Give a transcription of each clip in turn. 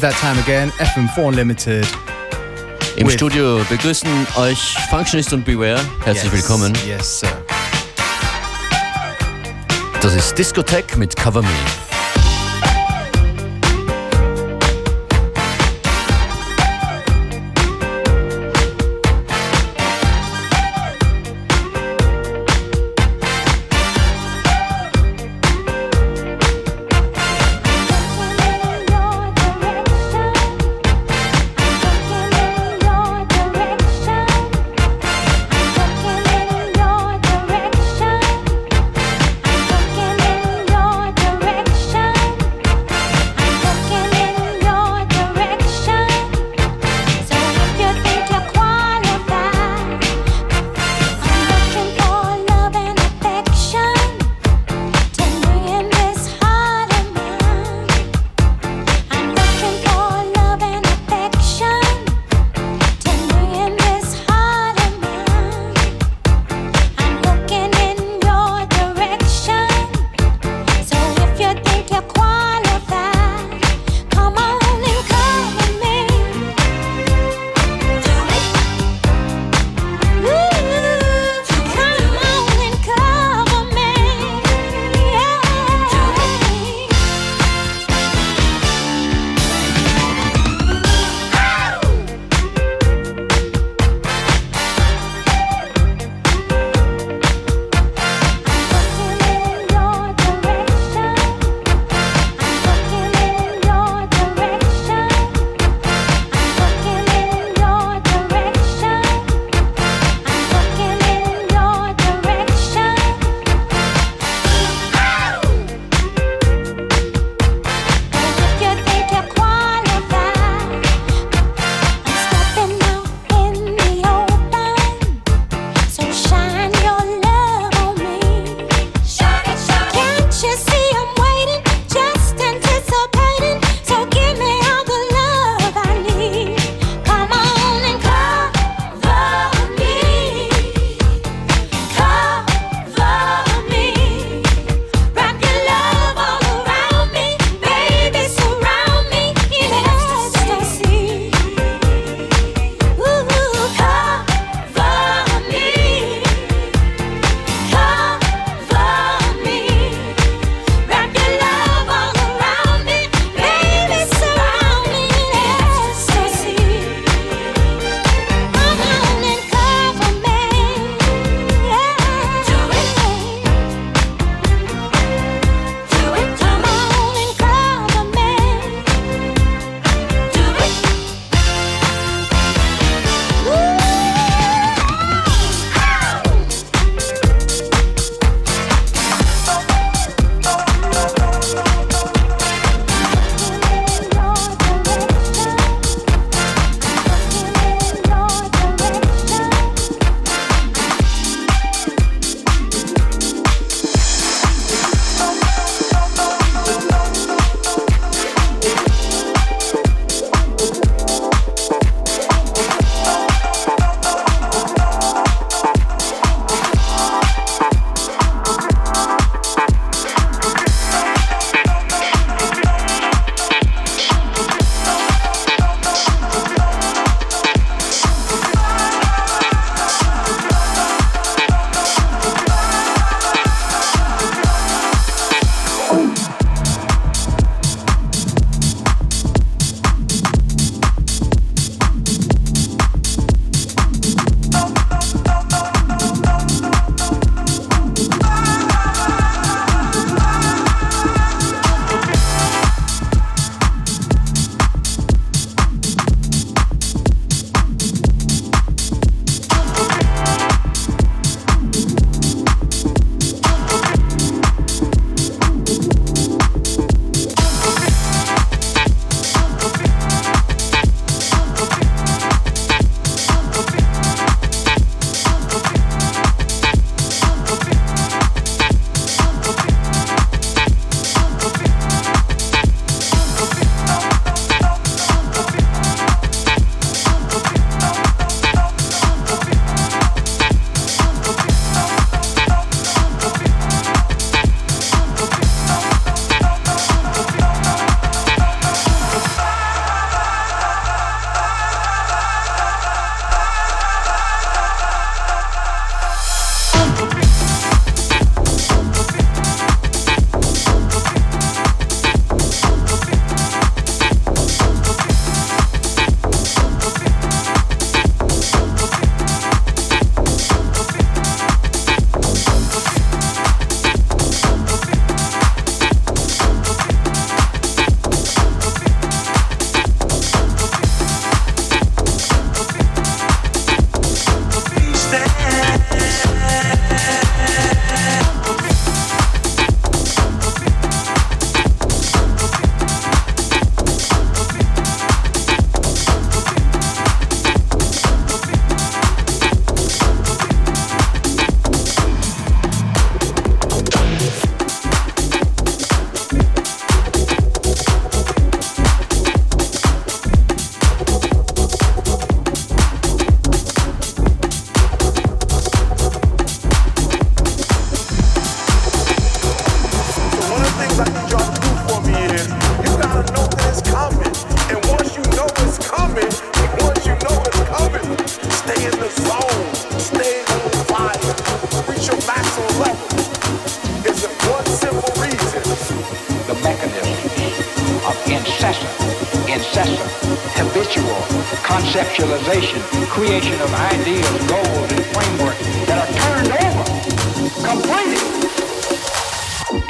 is that time again. FM4 Unlimited. Im Studio begrüßen euch Functionist und Beware. Herzlich yes, willkommen. Yes, sir. Das ist Discotheque mit Cover Me.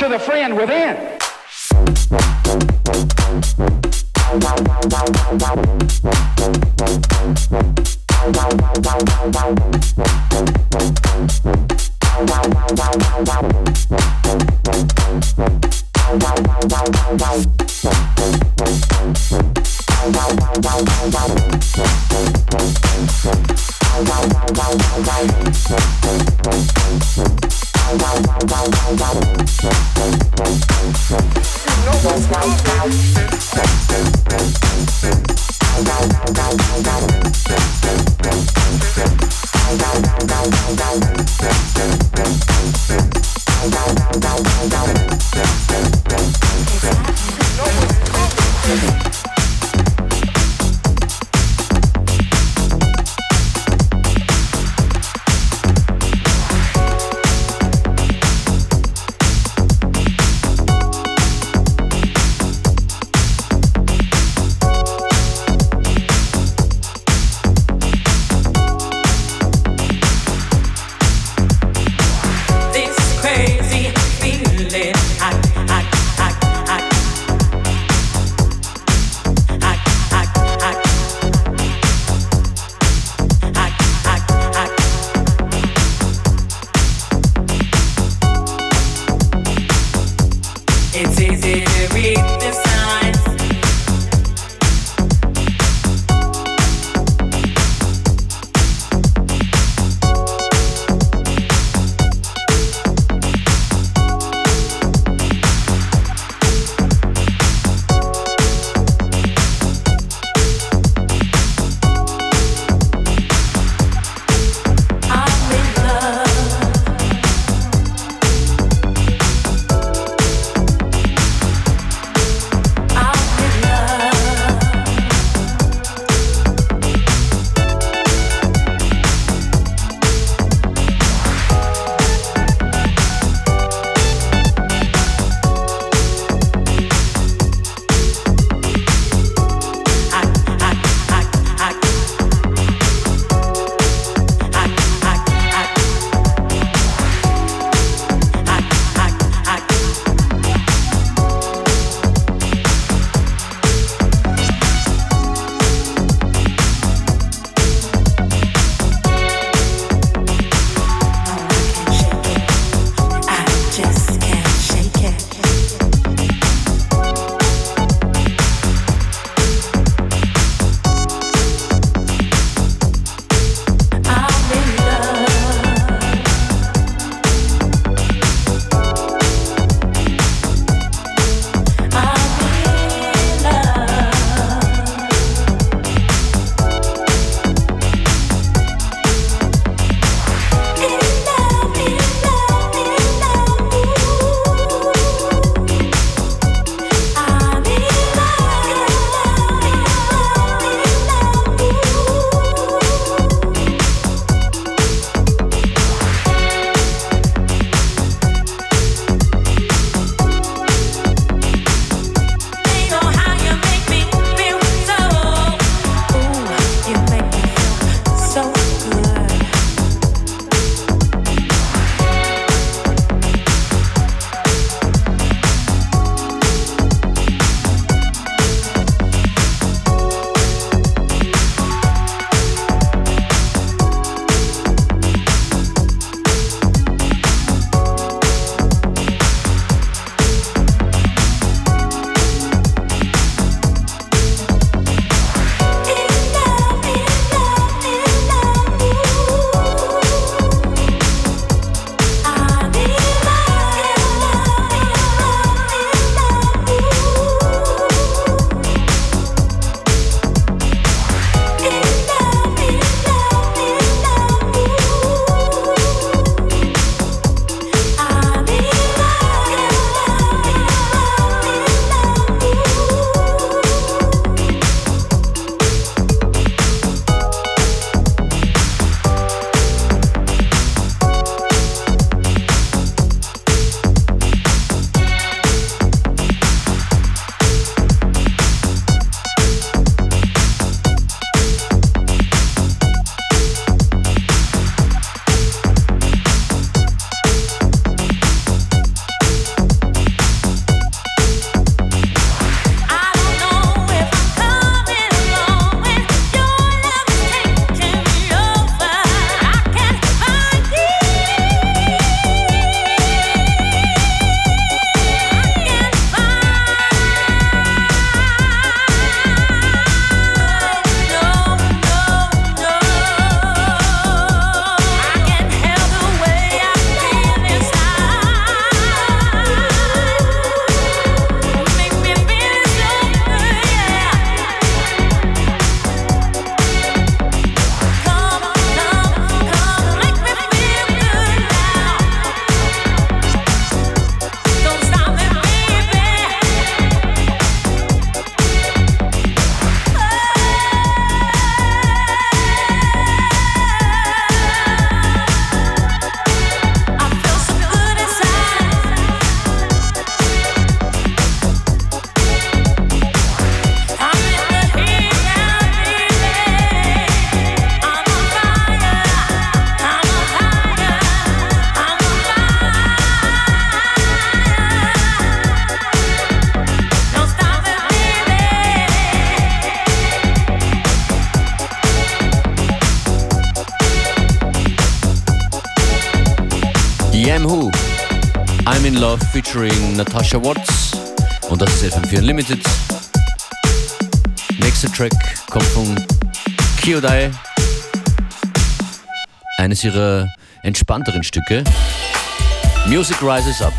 to the friend within. Música featuring Natasha Watts. Und das ist FM4 Unlimited. Nächster Track kommt von Kyodai. Eines ihrer entspannteren Stücke. Music Rises Up.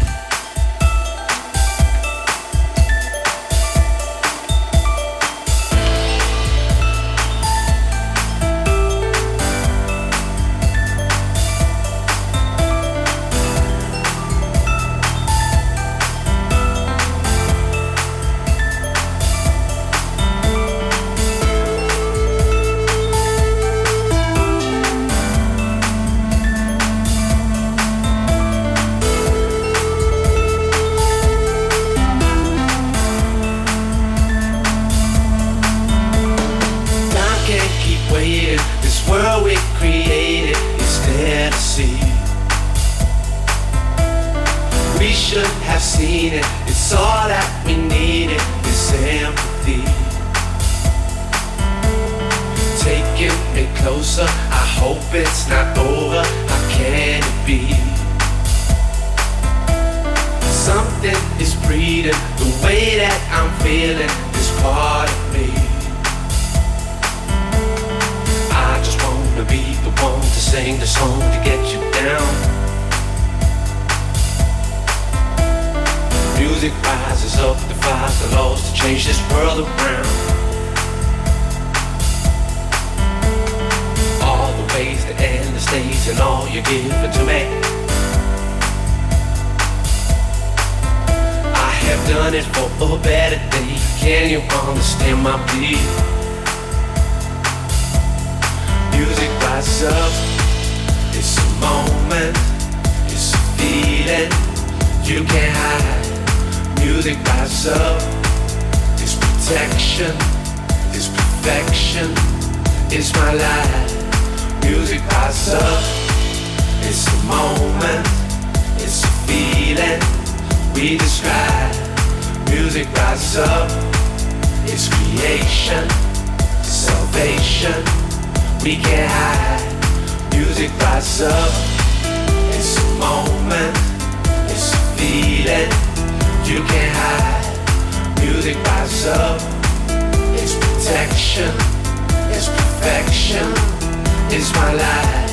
affection is my life. Music pops up, it's a moment, it's a feeling we describe. Music rises up, it's creation, salvation, we can't hide. Music rises up, it's a moment, it's a feeling you can't hide. Music rises up protection is perfection is my life.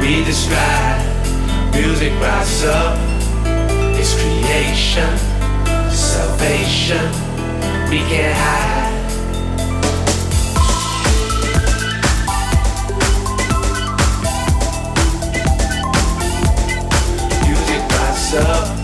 we describe. Music rises up, it's creation, salvation, we can't hide. Music up.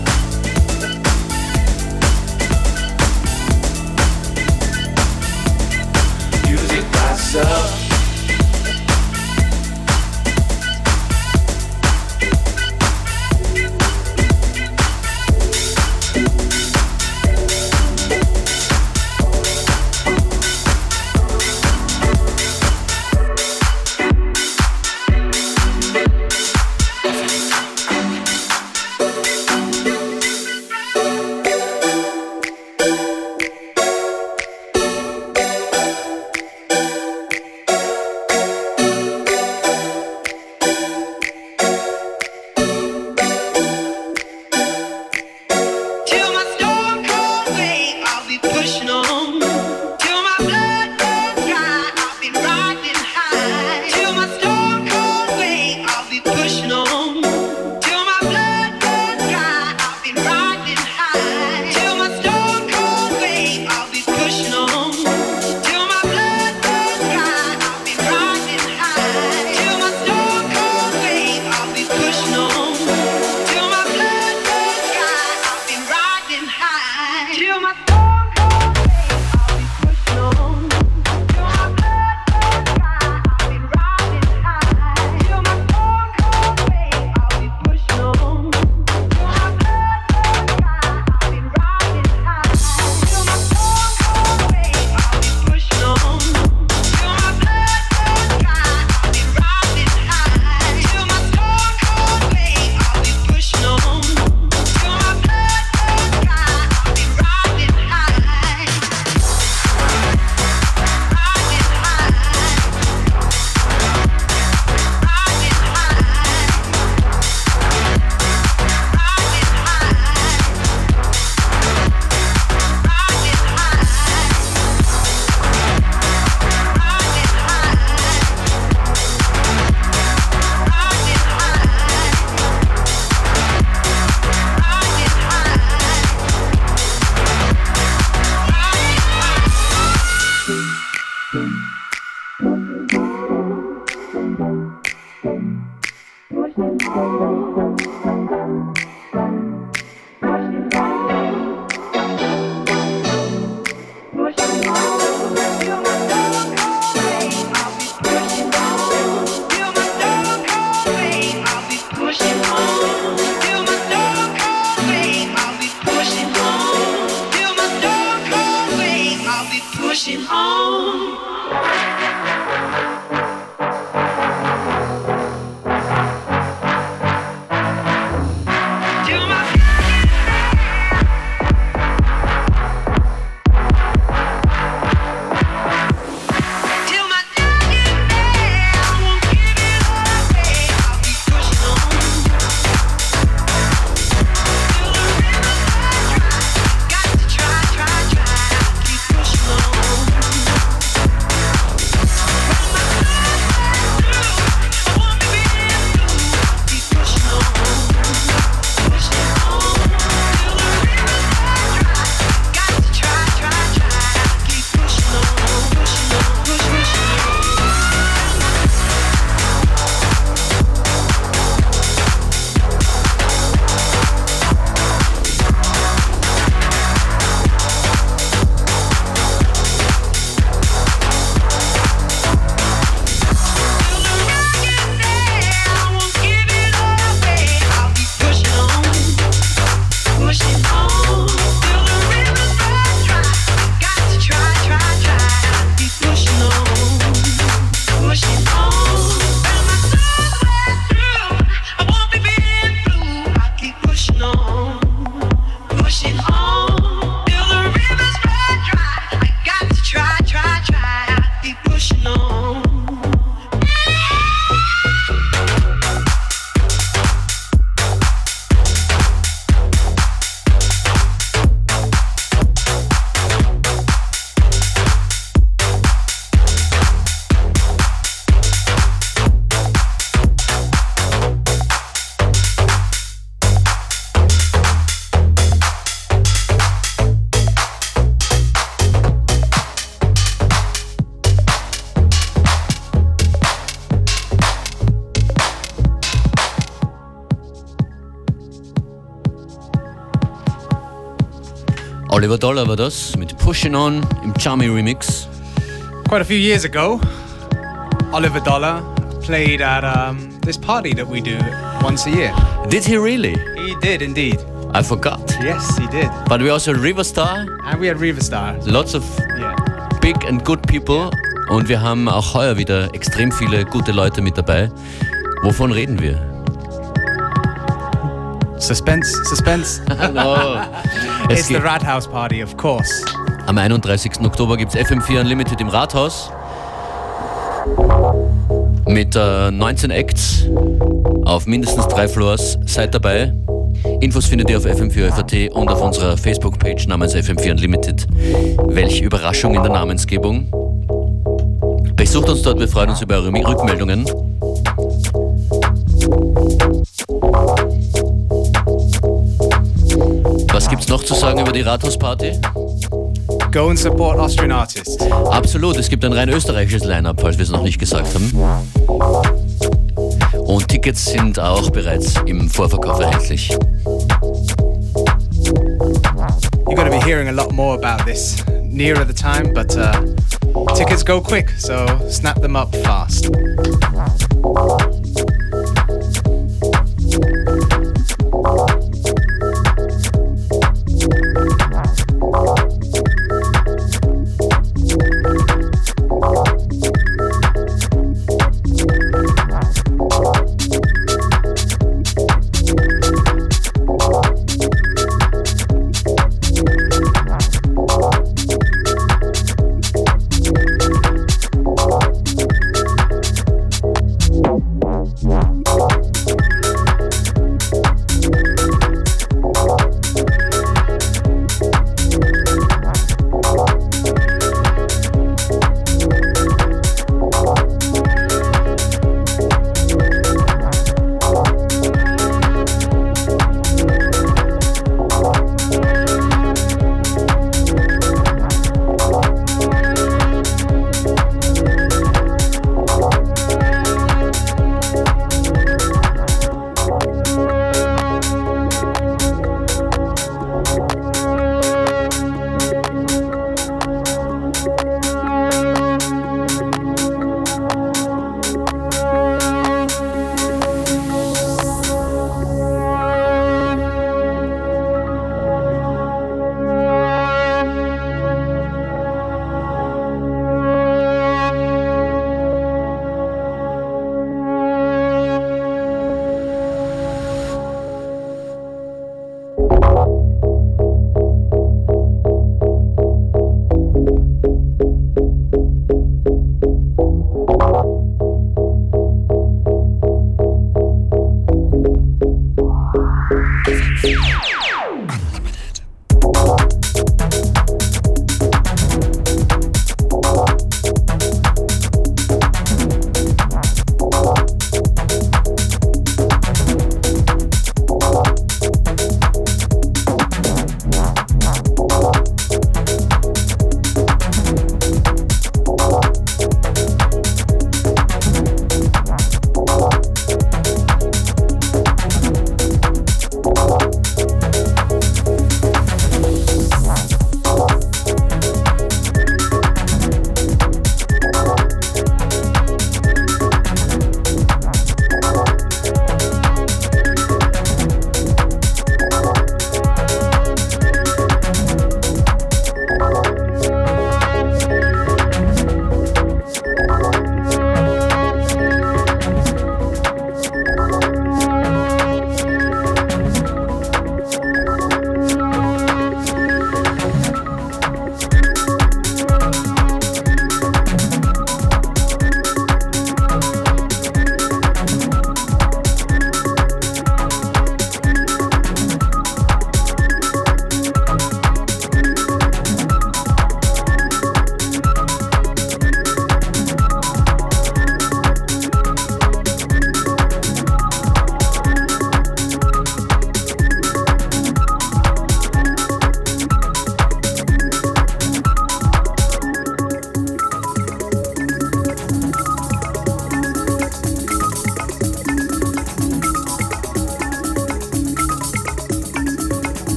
Oliver Dollar war das mit Pushing On im Charmy Remix. Quite a few years ago, Oliver Dollar played at um, this party that we do once a year. Did he really? He did indeed. I forgot. Yes, he did. But we also had Riva Starr, And we had Riva Starr. lots of Yeah. big and good people. Und wir haben auch heuer wieder extrem viele gute Leute mit dabei. Wovon reden wir? Suspense, suspense. Oh. Es it's the Rathouse Party, of course. am 31. Oktober gibt es FM4 Unlimited im Rathaus. Mit äh, 19 Acts auf mindestens drei Floors. Seid dabei. Infos findet ihr auf FM4FAT und auf unserer Facebook-Page namens FM4 Unlimited. Welche Überraschung in der Namensgebung. Besucht uns dort, wir freuen uns über eure Rückmeldungen. Gibt's noch zu sagen über die Rathausparty? Go and support Austrian artists. Absolut, es gibt ein rein österreichisches Line-Up, falls wir es noch nicht gesagt haben. Und Tickets sind auch bereits im Vorverkauf erhältlich. You're going to be hearing a lot more about this nearer the time, but uh, tickets go quick, so snap them up fast.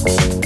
Thank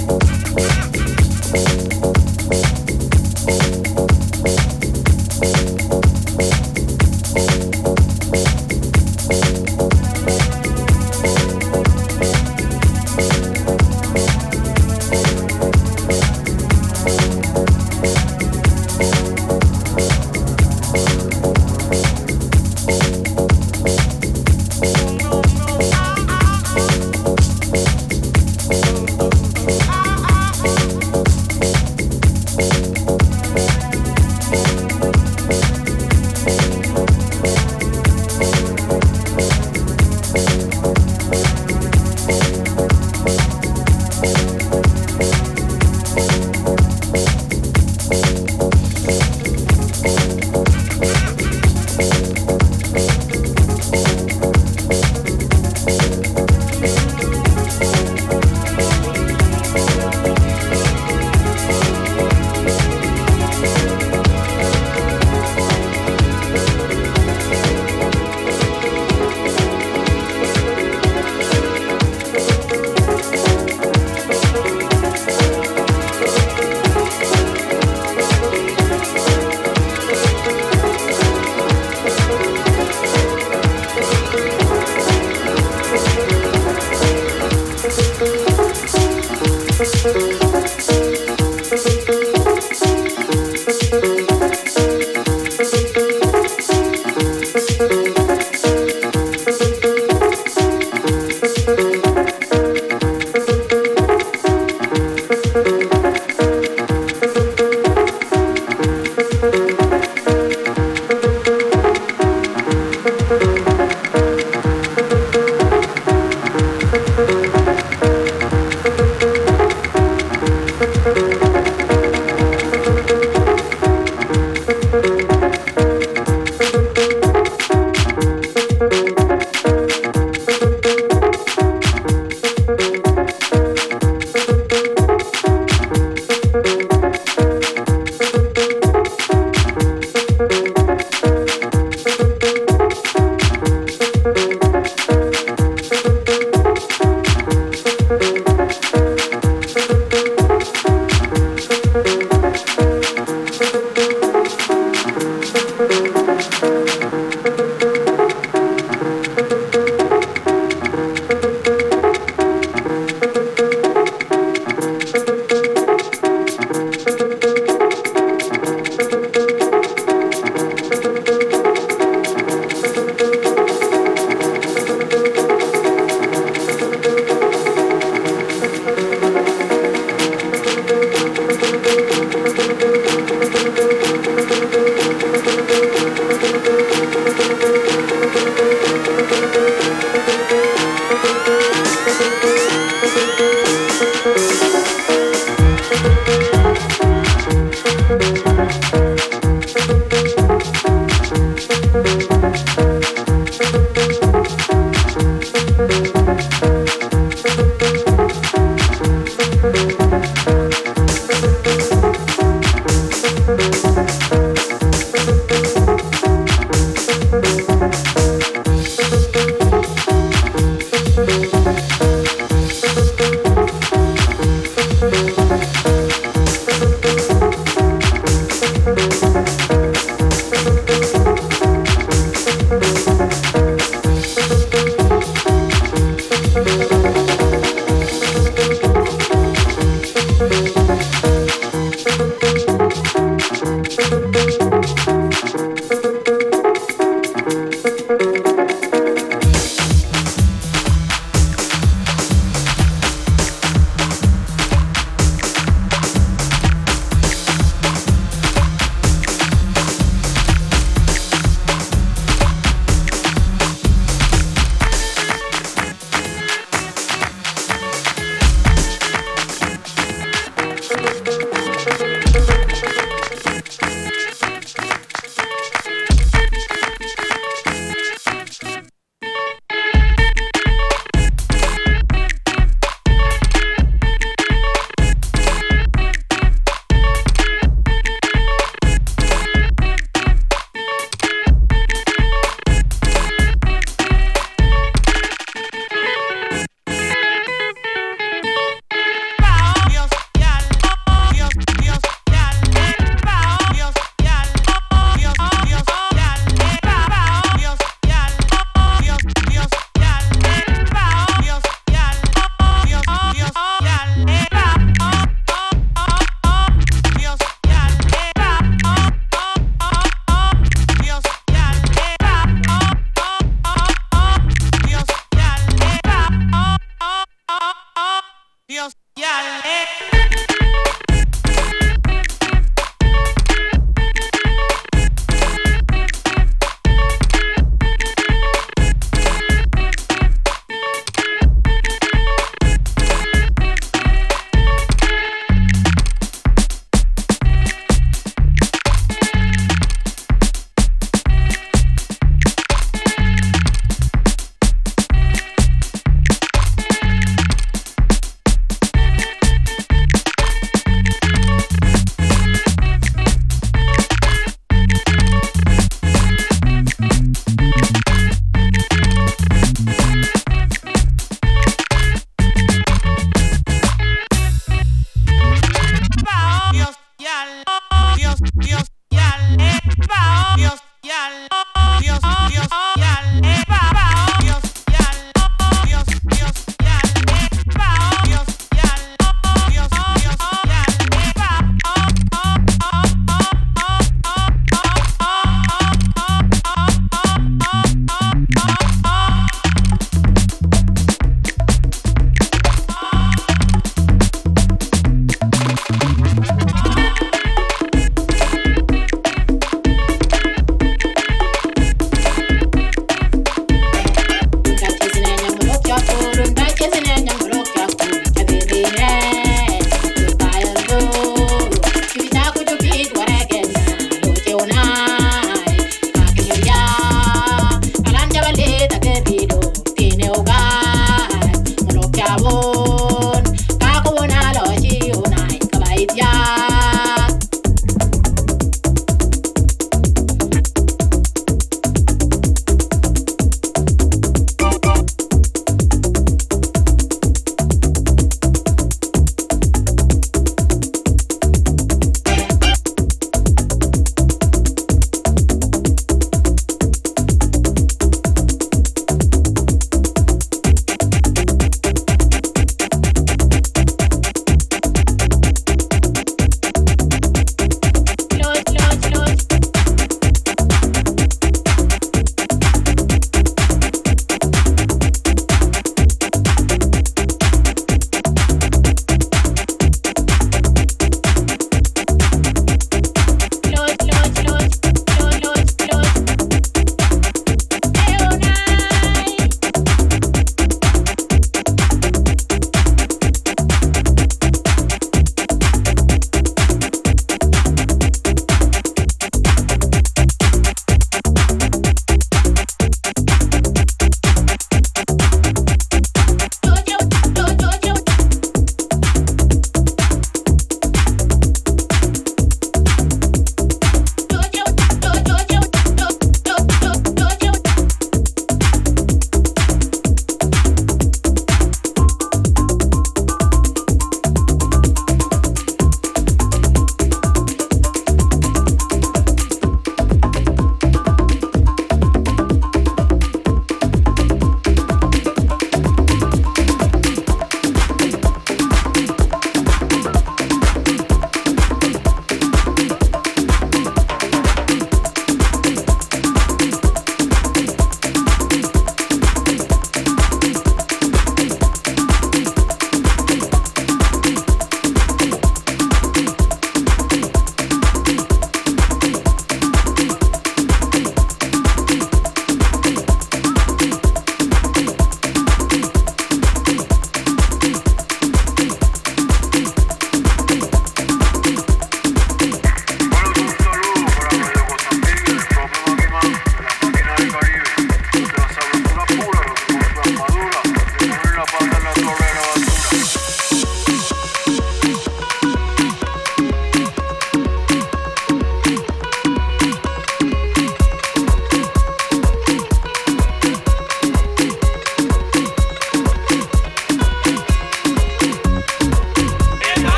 Chao.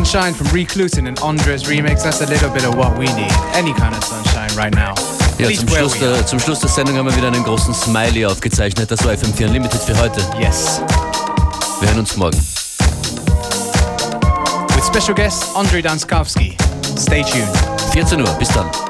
Sunshine from Reclutin and Andres Remix. That's a little bit of what we need. Any kind of sunshine right now. Ja, zum Schluss, der, zum Schluss der Sendung haben wir wieder einen großen Smiley aufgezeichnet. Das war FM4 Unlimited für heute. Yes. Wir hören uns morgen. With special guest Andrei Danskowski. Stay tuned. 14 Uhr. Bis dann.